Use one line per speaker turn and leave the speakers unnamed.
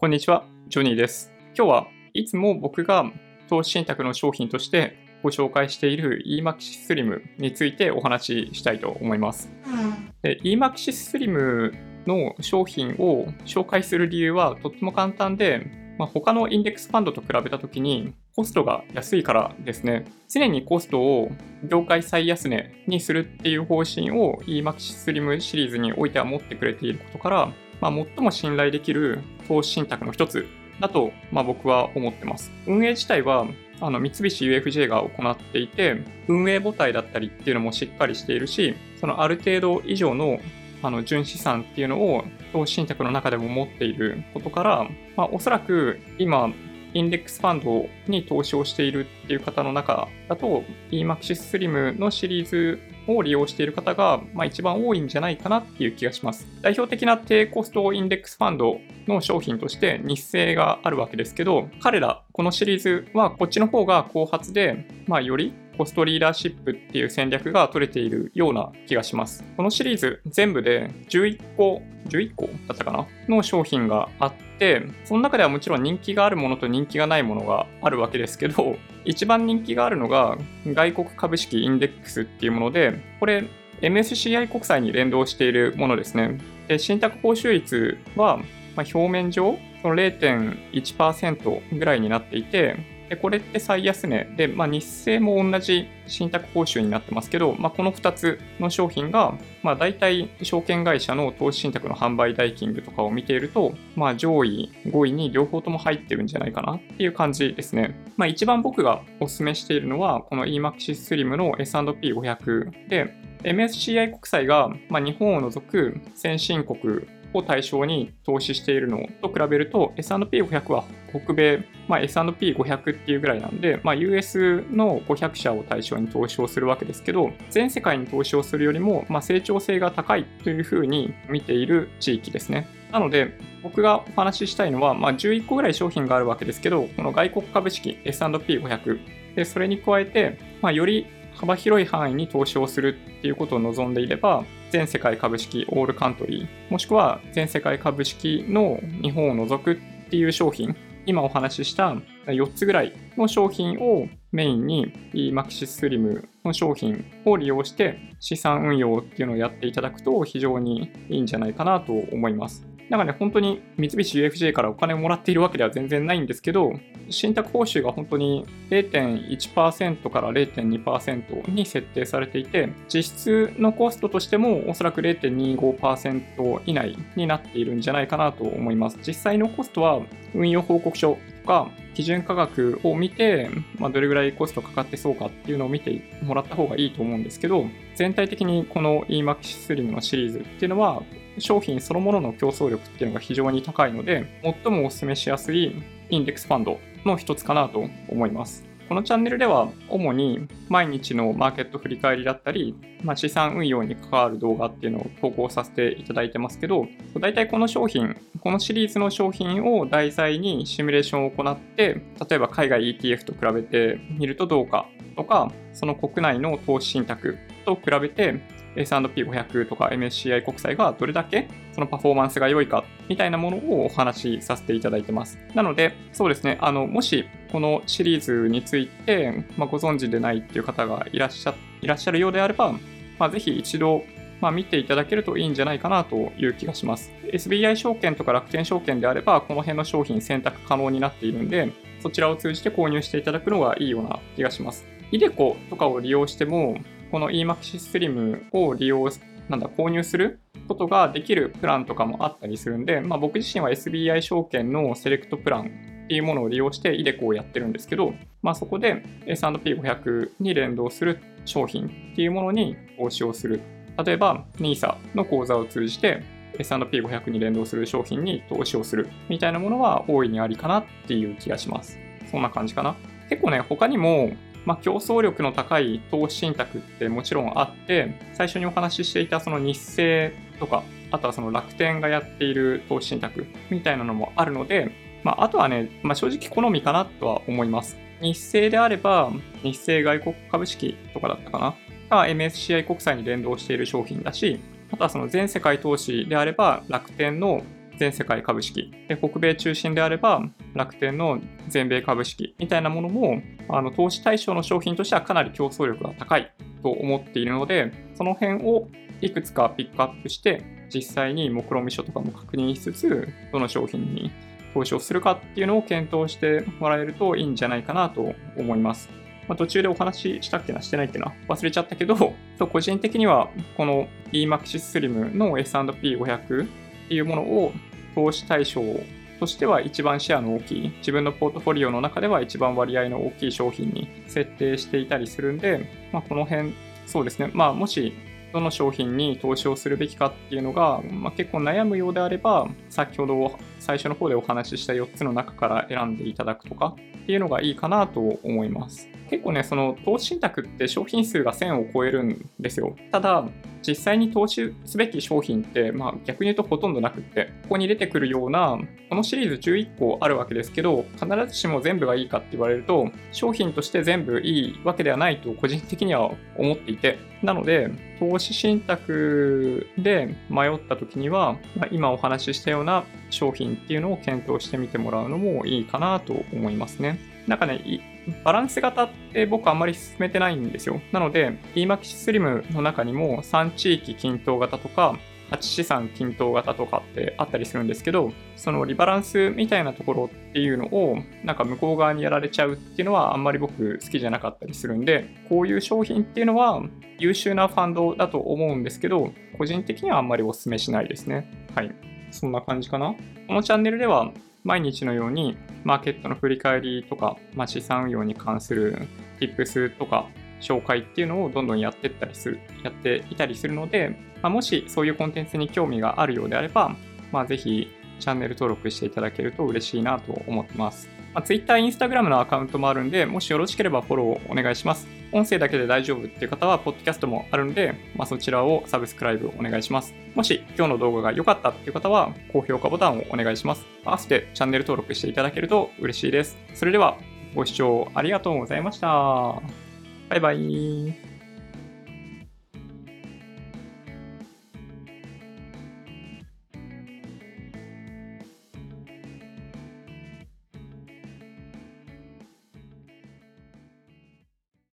こんにちは、ジョニーです。今日はいつも僕が投資信託の商品としてご紹介している eMaxis Slim についてお話ししたいと思います。で eMaxis Slim の商品を紹介する理由はとっても簡単で、まあ、他のインデックスファンドと比べたときにコストが安いからですね。常にコストを業界最安値にするっていう方針を eMaxis Slim シリーズにおいては持ってくれていることから、まあ、最も信頼できる投資信託の一つだと、まあ、僕は思ってます。運営自体はあの三菱 UFJ が行っていて、運営母体だったりっていうのもしっかりしているし、そのある程度以上のあの純資産っていうのを投資信託の中でも持っていることから、まあ、おそらく今、インデックスファンドに投資をしているっていう方の中だと、eMaxis Slim のシリーズを利用している方が、まあ、一番多いんじゃないかなっていう気がします。代表的な低コストインデックスファンドの商品として日清があるわけですけど、彼ら、このシリーズはこっちの方が後発で、まあ、よりコストリーダーシップっていう戦略が取れているような気がします。このシリーズ全部で11個、11個だったかな？の商品があって、その中ではもちろん人気があるものと人気がないものがあるわけですけど、一番人気があるのが外国株式インデックスっていうもので、これ MSCI 国債に連動しているものですね。で、信託報酬率は、まあ、表面上、その0.1%ぐらいになっていて、でこれって最安値で、まあ、日清も同じ信託報酬になってますけど、まあ、この2つの商品が、まあ、大体証券会社の投資信託の販売代金とかを見ていると、まあ、上位5位に両方とも入ってるんじゃないかなっていう感じですね。まあ、一番僕がお勧めしているのは、この eMaxis Slim の S&P500 で、MSCI 国債が、まあ、日本を除く先進国を対象に投資しているのと比べると S&P500 は北米、まあ、S&P500 っていうぐらいなんで、まあ、US の500社を対象に投資をするわけですけど全世界に投資をするよりも、まあ、成長性が高いというふうに見ている地域ですね。なので僕がお話ししたいのは、まあ、11個ぐらい商品があるわけですけどこの外国株式 S&P500 それに加えて、まあ、より幅広い範囲に投資をするっていうことを望んでいれば、全世界株式オールカントリー、もしくは全世界株式の日本を除くっていう商品、今お話しした4つぐらいの商品をメインに eMaxis Slim の商品を利用して資産運用っていうのをやっていただくと非常にいいんじゃないかなと思います。なんかね、本当に三菱 UFJ からお金をもらっているわけでは全然ないんですけど、信託報酬が本当に0.1%から0.2%に設定されていて、実質のコストとしてもおそらく0.25%以内になっているんじゃないかなと思います。実際のコストは運用報告書とか基準価格を見て、まあ、どれぐらいコストかかってそうかっていうのを見てもらった方がいいと思うんですけど、全体的にこの eMaxis Slim のシリーズっていうのは商品そのものの競争力っていうのが非常に高いので、最もお勧めしやすいインデックスファンドの一つかなと思います。このチャンネルでは主に毎日のマーケット振り返りだったり、まあ、資産運用に関わる動画っていうのを投稿させていただいてますけど、大体この商品、このシリーズの商品を題材にシミュレーションを行って、例えば海外 ETF と比べてみるとどうかとか、その国内の投資信託と比べて S&P500 とか MSCI 国債がどれだけそのパフォーマンスが良いかみたいなものをお話しさせていただいてます。なので、そうですね、あの、もしこのシリーズについて、まあ、ご存知でないっていう方がいらっしゃいらっしゃるようであれば、まあ、ぜひ一度、まあ、見ていただけるといいんじゃないかなという気がします。SBI 証券とか楽天証券であれば、この辺の商品選択可能になっているんで、そちらを通じて購入していただくのがいいような気がします。イデコとかを利用しても、この eMaxis Slim を利用、なんだ、購入することができるプランとかもあったりするんで、まあ、僕自身は SBI 証券のセレクトプランっていうものを利用して iDeCo をやってるんですけど、まあ、そこで S&P500 に連動する商品っていうものに投資をする。例えば NISA の口座を通じて S&P500 に連動する商品に投資をするみたいなものは大いにありかなっていう気がします。そんな感じかな。結構ね、他にもまあ、競争力の高い投資信託ってもちろんあって、最初にお話ししていたその日清とか、あとはその楽天がやっている投資信託みたいなのもあるので、まあ、あとはね、まあ、正直好みかなとは思います。日清であれば、日清外国株式とかだったかなが MSCI 国債に連動している商品だし、あとはその全世界投資であれば楽天の全世界株式。で、北米中心であれば、楽天の全米株式みたいなものも、あの投資対象の商品としてはかなり競争力が高いと思っているので、その辺をいくつかピックアップして、実際に目論見書とかも確認しつつ、どの商品に投資をするかっていうのを検討してもらえるといいんじゃないかなと思います。まあ、途中でお話ししたっけなしてないっけな忘れちゃったけど、個人的にはこの EMAXIS Slim の S&P500 っていうものを投資対象としては一番シェアの大きい、自分のポートフォリオの中では一番割合の大きい商品に設定していたりするんで、まあ、この辺、そうですね、まあ、もしどの商品に投資をするべきかっていうのが、まあ、結構悩むようであれば、先ほど最初の方でお話しした4つの中から選んでいただくとかっていうのがいいかなと思います。結構ね、その投資信託って商品数が1000を超えるんですよ。ただ、実際に投資すべき商品って、まあ、逆に言うとほとんどなくって、ここに出てくるような、このシリーズ11個あるわけですけど、必ずしも全部がいいかって言われると、商品として全部いいわけではないと個人的には思っていて、なので、投資信託で迷った時には、まあ、今お話ししたような商品っていうのを検討してみてもらうのもいいかなと思いますね。なんかね、バランス型って僕あんまり進めてないんですよ。なので、EMAX スリムの中にも3地域均等型とか、8資産均等型とかってあったりするんですけど、そのリバランスみたいなところっていうのを、なんか向こう側にやられちゃうっていうのはあんまり僕好きじゃなかったりするんで、こういう商品っていうのは優秀なファンドだと思うんですけど、個人的にはあんまりお勧めしないですね。はい。そんな感じかな。このチャンネルでは毎日のようにマーケットの振り返りとか、まあ、資産運用に関する Tips とか紹介っていうのをどんどんやってったりする、やっていたりするので、まあ、もしそういうコンテンツに興味があるようであれば、まあ、ぜひチャンネル登録していただけると嬉しいなと思ってます。まあ、Twitter、Instagram のアカウントもあるんで、もしよろしければフォローお願いします。音声だけで大丈夫っていう方は、ポッドキャストもあるんで、まあ、そちらをサブスクライブお願いします。もし今日の動画が良かったっていう方は、高評価ボタンをお願いします。合わせてチャンネル登録していただけると嬉しいです。それでは、ご視聴ありがとうございました。バイバイ。